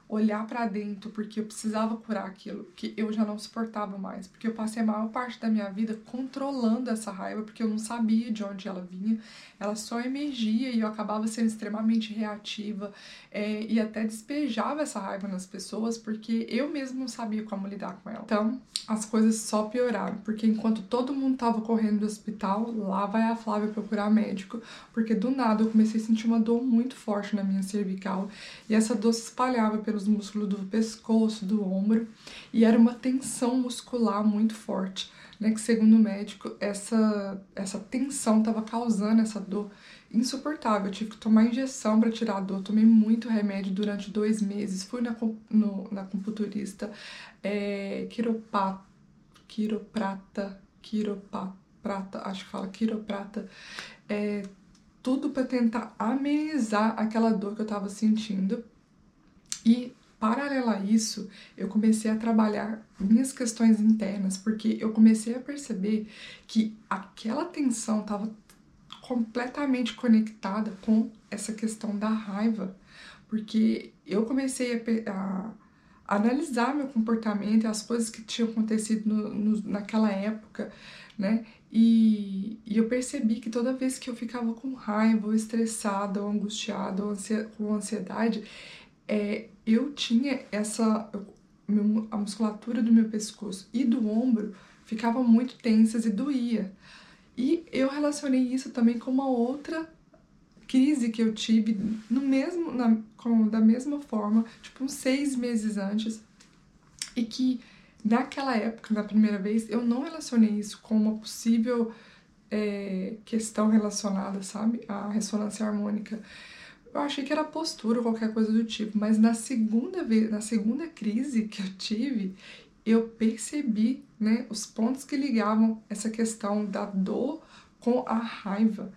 olhar para dentro, porque eu precisava curar aquilo que eu já não suportava mais, porque eu passei a maior parte da minha vida controlando essa raiva, porque eu não sabia de onde ela vinha, ela só emergia e eu acabava sendo extremamente reativa é, e até despejava essa raiva nas pessoas, porque eu mesmo não sabia como lidar com ela. Então, as coisas só pioraram, porque enquanto todo mundo tava correndo do hospital, lá vai a Flávia procurar médico, porque do nada eu comecei a sentir uma dor muito forte na minha cervical e essa dor se espalhava pelo pelos músculos do pescoço, do ombro, e era uma tensão muscular muito forte, né? Que segundo o médico, essa, essa tensão estava causando essa dor insuportável. Eu tive que tomar injeção para tirar a dor, tomei muito remédio durante dois meses, fui na, no, na computurista, é, quiropat, quiroprata, quiroprata, acho que fala quiroprata, é, tudo para tentar amenizar aquela dor que eu estava sentindo. E paralelo a isso, eu comecei a trabalhar minhas questões internas, porque eu comecei a perceber que aquela tensão estava completamente conectada com essa questão da raiva, porque eu comecei a, a analisar meu comportamento e as coisas que tinham acontecido no, no, naquela época, né? E, e, eu percebi que toda vez que eu ficava com raiva, ou estressada, ou angustiada, ou com ansiedade, é, eu tinha essa. a musculatura do meu pescoço e do ombro ficava muito tensas e doía. E eu relacionei isso também com uma outra crise que eu tive no mesmo, na, com, da mesma forma, tipo uns seis meses antes, e que naquela época, na primeira vez, eu não relacionei isso com uma possível é, questão relacionada, sabe, à ressonância harmônica eu achei que era postura ou qualquer coisa do tipo, mas na segunda vez, na segunda crise que eu tive, eu percebi, né, os pontos que ligavam essa questão da dor com a raiva.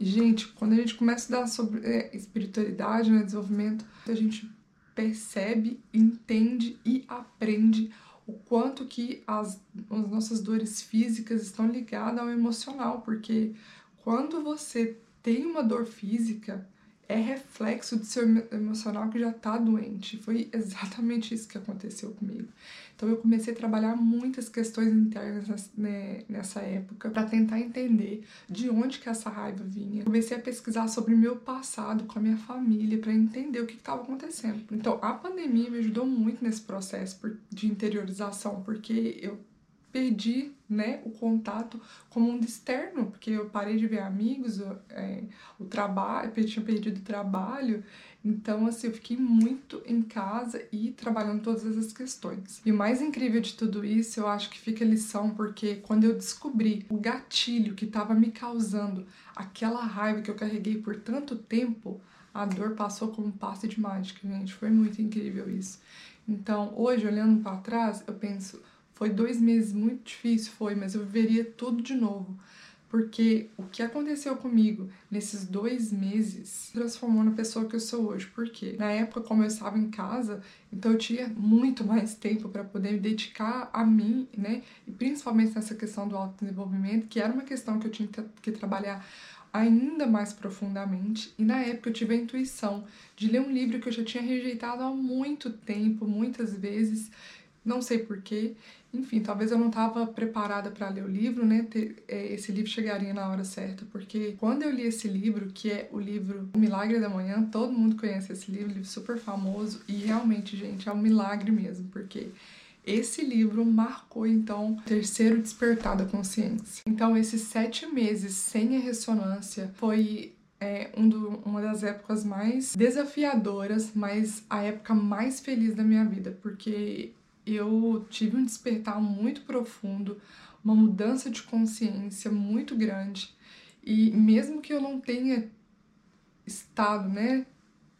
E, gente, quando a gente começa a estudar sobre é, espiritualidade, né, desenvolvimento, a gente percebe, entende e aprende o quanto que as, as nossas dores físicas estão ligadas ao emocional, porque quando você tem uma dor física, é reflexo do seu emocional que já está doente. Foi exatamente isso que aconteceu comigo. Então eu comecei a trabalhar muitas questões internas né, nessa época para tentar entender de onde que essa raiva vinha. Comecei a pesquisar sobre meu passado com a minha família para entender o que estava acontecendo. Então a pandemia me ajudou muito nesse processo de interiorização, porque eu perdi né, o contato com o mundo externo, porque eu parei de ver amigos, é, o trabalho, tinha perdido o trabalho, então assim, eu fiquei muito em casa e trabalhando todas essas questões. E o mais incrível de tudo isso, eu acho que fica a lição, porque quando eu descobri o gatilho que estava me causando aquela raiva que eu carreguei por tanto tempo, a dor passou como um passe de mágica, gente. Foi muito incrível isso. Então, hoje, olhando para trás, eu penso, foi dois meses muito difícil, foi, mas eu viveria tudo de novo. Porque o que aconteceu comigo nesses dois meses transformou na pessoa que eu sou hoje. Por quê? Na época, como eu estava em casa, então eu tinha muito mais tempo para poder me dedicar a mim, né? E principalmente nessa questão do autodesenvolvimento, que era uma questão que eu tinha que trabalhar ainda mais profundamente. E na época eu tive a intuição de ler um livro que eu já tinha rejeitado há muito tempo, muitas vezes, não sei porquê. Enfim, talvez eu não estava preparada para ler o livro, né? É, esse livro chegaria na hora certa, porque quando eu li esse livro, que é o livro O Milagre da Manhã, todo mundo conhece esse livro, livro super famoso, e realmente, gente, é um milagre mesmo, porque esse livro marcou então o terceiro despertar da consciência. Então, esses sete meses sem a ressonância foi é um do, uma das épocas mais desafiadoras, mas a época mais feliz da minha vida, porque eu tive um despertar muito profundo, uma mudança de consciência muito grande. E mesmo que eu não tenha estado, né,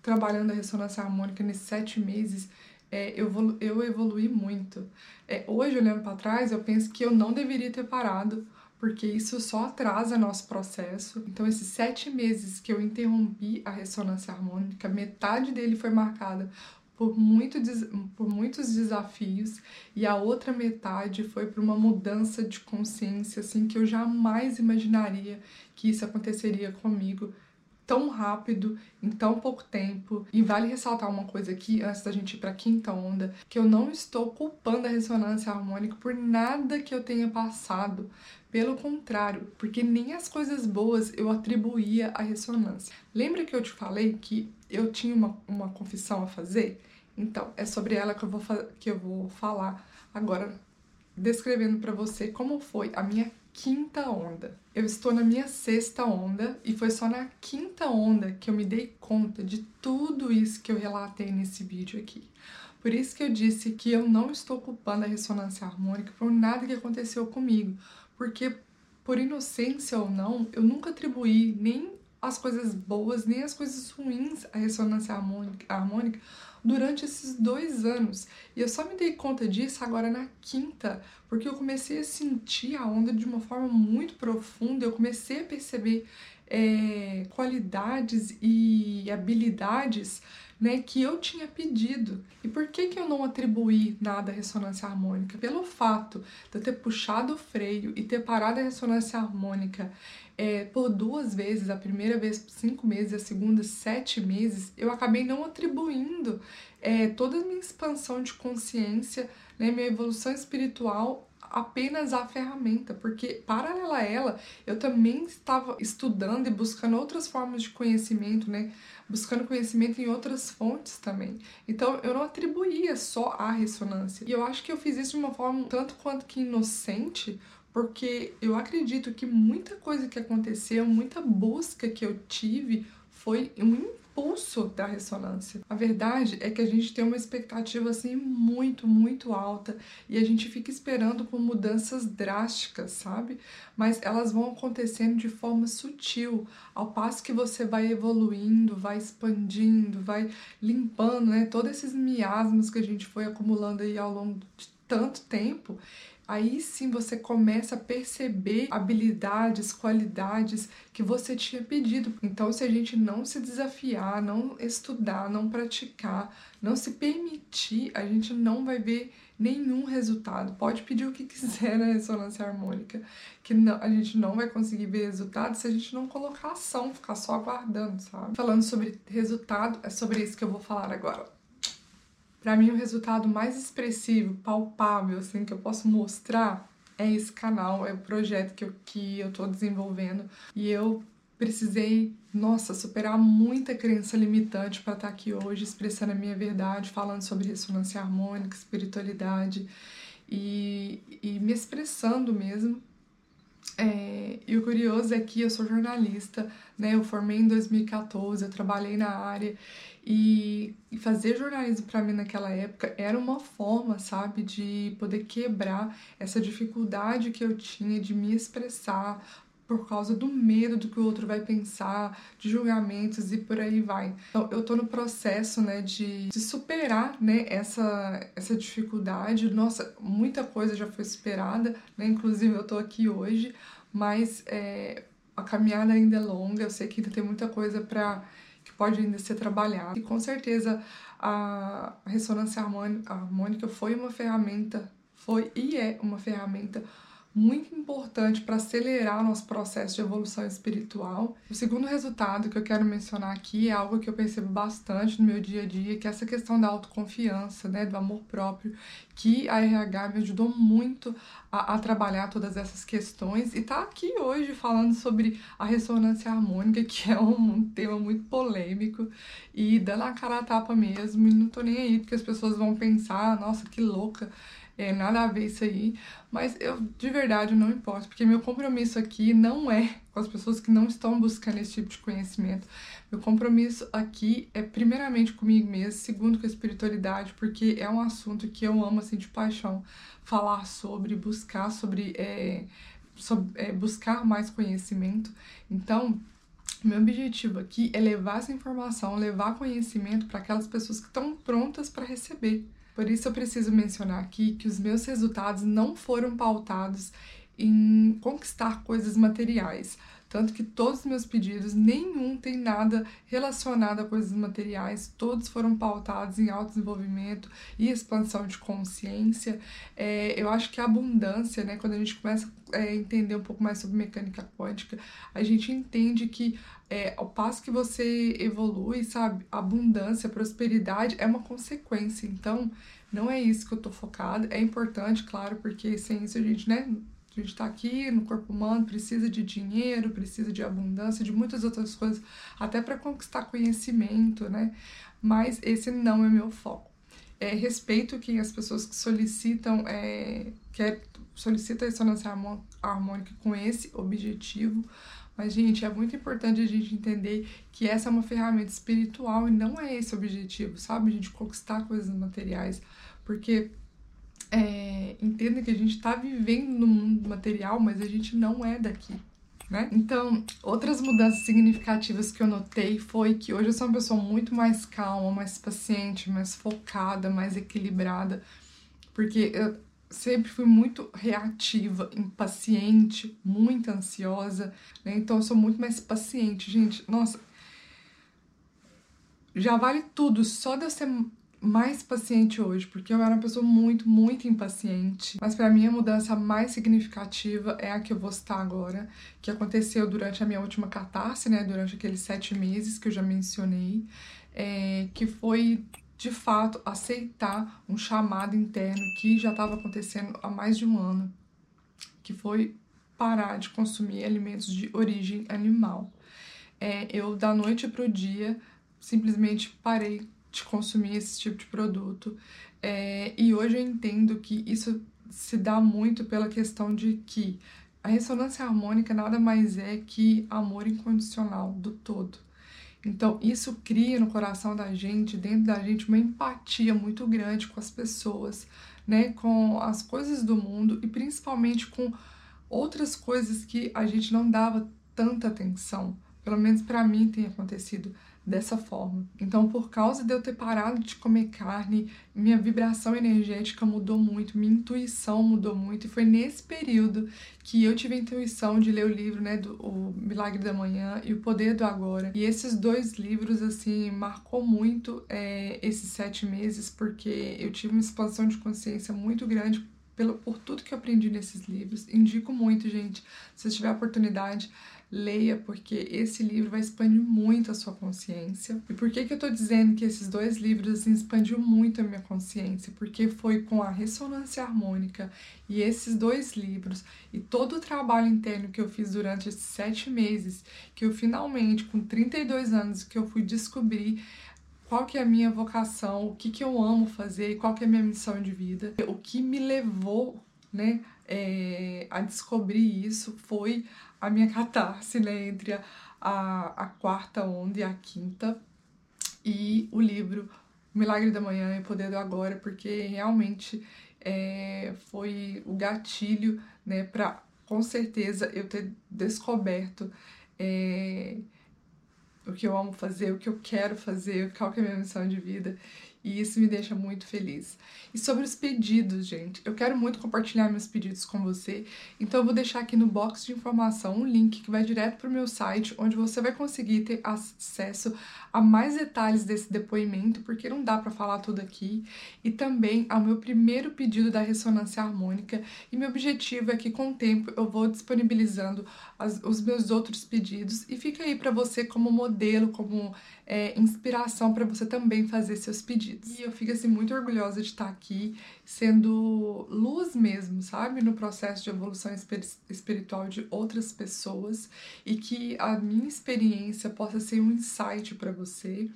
trabalhando a ressonância harmônica nesses sete meses, é, eu, eu evolui muito. É, hoje, olhando para trás, eu penso que eu não deveria ter parado, porque isso só atrasa nosso processo. Então, esses sete meses que eu interrompi a ressonância harmônica, metade dele foi marcada por, muito, por muitos desafios e a outra metade foi por uma mudança de consciência assim que eu jamais imaginaria que isso aconteceria comigo tão rápido, em tão pouco tempo. E vale ressaltar uma coisa aqui, antes da gente ir para a quinta onda, que eu não estou culpando a ressonância harmônica por nada que eu tenha passado. Pelo contrário, porque nem as coisas boas eu atribuía à ressonância. Lembra que eu te falei que eu tinha uma, uma confissão a fazer? Então, é sobre ela que eu vou, que eu vou falar agora, descrevendo para você como foi a minha quinta onda. Eu estou na minha sexta onda e foi só na quinta onda que eu me dei conta de tudo isso que eu relatei nesse vídeo aqui. Por isso que eu disse que eu não estou culpando a ressonância harmônica por nada que aconteceu comigo, porque por inocência ou não, eu nunca atribuí nem as coisas boas nem as coisas ruins à ressonância harmônica, harmônica durante esses dois anos. E eu só me dei conta disso agora na quinta, porque eu comecei a sentir a onda de uma forma muito profunda, eu comecei a perceber é, qualidades e habilidades né, que eu tinha pedido. E por que, que eu não atribuí nada à ressonância harmônica? Pelo fato de eu ter puxado o freio e ter parado a ressonância harmônica é, por duas vezes, a primeira vez por cinco meses, a segunda sete meses, eu acabei não atribuindo é, toda a minha expansão de consciência, né, minha evolução espiritual apenas a ferramenta, porque paralela a ela, eu também estava estudando e buscando outras formas de conhecimento, né? Buscando conhecimento em outras fontes também. Então eu não atribuía só a ressonância. E eu acho que eu fiz isso de uma forma tanto quanto que inocente, porque eu acredito que muita coisa que aconteceu, muita busca que eu tive foi um impulso da ressonância. A verdade é que a gente tem uma expectativa assim muito, muito alta e a gente fica esperando por mudanças drásticas, sabe? Mas elas vão acontecendo de forma sutil, ao passo que você vai evoluindo, vai expandindo, vai limpando, né, todos esses miasmas que a gente foi acumulando aí ao longo de tanto tempo aí sim você começa a perceber habilidades, qualidades que você tinha pedido. Então, se a gente não se desafiar, não estudar, não praticar, não se permitir, a gente não vai ver nenhum resultado. Pode pedir o que quiser na ressonância harmônica, que não, a gente não vai conseguir ver resultado se a gente não colocar ação, ficar só aguardando, sabe? Falando sobre resultado, é sobre isso que eu vou falar agora. Para mim, o resultado mais expressivo, palpável, assim, que eu posso mostrar é esse canal, é o projeto que eu, que eu tô desenvolvendo. E eu precisei, nossa, superar muita crença limitante para estar tá aqui hoje expressando a minha verdade, falando sobre ressonância harmônica, espiritualidade e, e me expressando mesmo. É, e o curioso é que eu sou jornalista, né? Eu formei em 2014, eu trabalhei na área e, fazer jornalismo para mim naquela época era uma forma, sabe, de poder quebrar essa dificuldade que eu tinha de me expressar por causa do medo do que o outro vai pensar, de julgamentos e por aí vai. Então, eu tô no processo, né, de, de superar, né, essa, essa dificuldade. Nossa, muita coisa já foi superada, né, inclusive eu tô aqui hoje, mas é, a caminhada ainda é longa, eu sei que ainda tem muita coisa para que pode ainda ser trabalhada. E com certeza a ressonância harmônica foi uma ferramenta, foi e é uma ferramenta muito importante para acelerar o nosso processo de evolução espiritual. O segundo resultado que eu quero mencionar aqui é algo que eu percebo bastante no meu dia a dia, que é essa questão da autoconfiança, né, do amor próprio, que a RH me ajudou muito a, a trabalhar todas essas questões e tá aqui hoje falando sobre a ressonância harmônica, que é um, um tema muito polêmico e dando a cara a tapa mesmo, e não tô nem aí porque as pessoas vão pensar, nossa, que louca é, nada a ver isso aí, mas eu de verdade não importo, porque meu compromisso aqui não é com as pessoas que não estão buscando esse tipo de conhecimento. Meu compromisso aqui é primeiramente comigo mesmo, segundo com a espiritualidade, porque é um assunto que eu amo assim de paixão falar sobre, buscar sobre, é, sobre é, buscar mais conhecimento. Então, meu objetivo aqui é levar essa informação, levar conhecimento para aquelas pessoas que estão prontas para receber. Por isso eu preciso mencionar aqui que os meus resultados não foram pautados em conquistar coisas materiais. Tanto que todos os meus pedidos, nenhum tem nada relacionado a coisas materiais, todos foram pautados em autodesenvolvimento e expansão de consciência. É, eu acho que a abundância, né, quando a gente começa a é, entender um pouco mais sobre mecânica quântica, a gente entende que é, ao passo que você evolui, sabe, abundância, prosperidade é uma consequência. Então, não é isso que eu tô focada. É importante, claro, porque sem isso a gente, né, a gente está aqui no corpo humano, precisa de dinheiro, precisa de abundância, de muitas outras coisas, até para conquistar conhecimento, né? Mas esse não é meu foco. É, respeito que as pessoas que solicitam, é, quer, solicitam a ressonância harmônica com esse objetivo, mas, gente, é muito importante a gente entender que essa é uma ferramenta espiritual e não é esse o objetivo, sabe? A gente conquistar coisas materiais, porque é, entenda que a gente está vivendo no mundo material, mas a gente não é daqui. Né? Então, outras mudanças significativas que eu notei foi que hoje eu sou uma pessoa muito mais calma, mais paciente, mais focada, mais equilibrada, porque eu sempre fui muito reativa, impaciente, muito ansiosa, né? Então eu sou muito mais paciente, gente. Nossa, já vale tudo só de eu ser mais paciente hoje, porque eu era uma pessoa muito, muito impaciente. Mas para mim a mudança mais significativa é a que eu vou citar agora, que aconteceu durante a minha última catarse, né? Durante aqueles sete meses que eu já mencionei, é, que foi de fato aceitar um chamado interno que já estava acontecendo há mais de um ano, que foi parar de consumir alimentos de origem animal. É, eu da noite para o dia simplesmente parei de consumir esse tipo de produto. É, e hoje eu entendo que isso se dá muito pela questão de que a ressonância harmônica nada mais é que amor incondicional do todo. Então, isso cria no coração da gente, dentro da gente, uma empatia muito grande com as pessoas, né? Com as coisas do mundo e principalmente com outras coisas que a gente não dava tanta atenção. Pelo menos para mim tem acontecido dessa forma. Então, por causa de eu ter parado de comer carne, minha vibração energética mudou muito, minha intuição mudou muito, e foi nesse período que eu tive a intuição de ler o livro, né, do o Milagre da Manhã e o Poder do Agora. E esses dois livros, assim, marcou muito é, esses sete meses, porque eu tive uma expansão de consciência muito grande pelo, por tudo que eu aprendi nesses livros. Indico muito, gente, se tiver a oportunidade, leia, porque esse livro vai expandir muito a sua consciência. E por que, que eu tô dizendo que esses dois livros assim, expandiu muito a minha consciência? Porque foi com a ressonância harmônica e esses dois livros e todo o trabalho interno que eu fiz durante esses sete meses que eu finalmente, com 32 anos, que eu fui descobrir qual que é a minha vocação, o que, que eu amo fazer, qual que é a minha missão de vida. O que me levou né, é, a descobrir isso foi a minha catarse, né, entre a, a, a quarta onda e a quinta, e o livro Milagre da Manhã e Poder do Agora, porque realmente é, foi o gatilho, né, para com certeza eu ter descoberto é, o que eu amo fazer, o que eu quero fazer, qual que é a minha missão de vida e isso me deixa muito feliz. E sobre os pedidos, gente, eu quero muito compartilhar meus pedidos com você, então eu vou deixar aqui no box de informação um link que vai direto para o meu site, onde você vai conseguir ter acesso a mais detalhes desse depoimento, porque não dá para falar tudo aqui, e também ao meu primeiro pedido da ressonância harmônica. E meu objetivo é que com o tempo eu vou disponibilizando as, os meus outros pedidos e fica aí para você como modelo, como é, inspiração para você também fazer seus pedidos. E eu fico assim muito orgulhosa de estar aqui sendo luz mesmo, sabe, no processo de evolução espiritual de outras pessoas e que a minha experiência possa ser um insight para você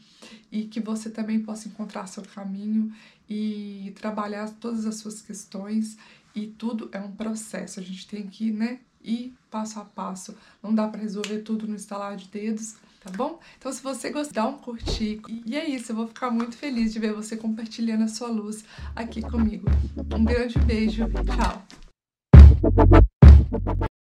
e que você também possa encontrar seu caminho e trabalhar todas as suas questões e tudo é um processo. A gente tem que, né, ir passo a passo. Não dá para resolver tudo no estalar de dedos, tá bom? Então, se você gostar, dá um curtir. E é isso, eu vou ficar muito feliz de ver você compartilhando a sua luz aqui comigo. Um grande beijo, tchau!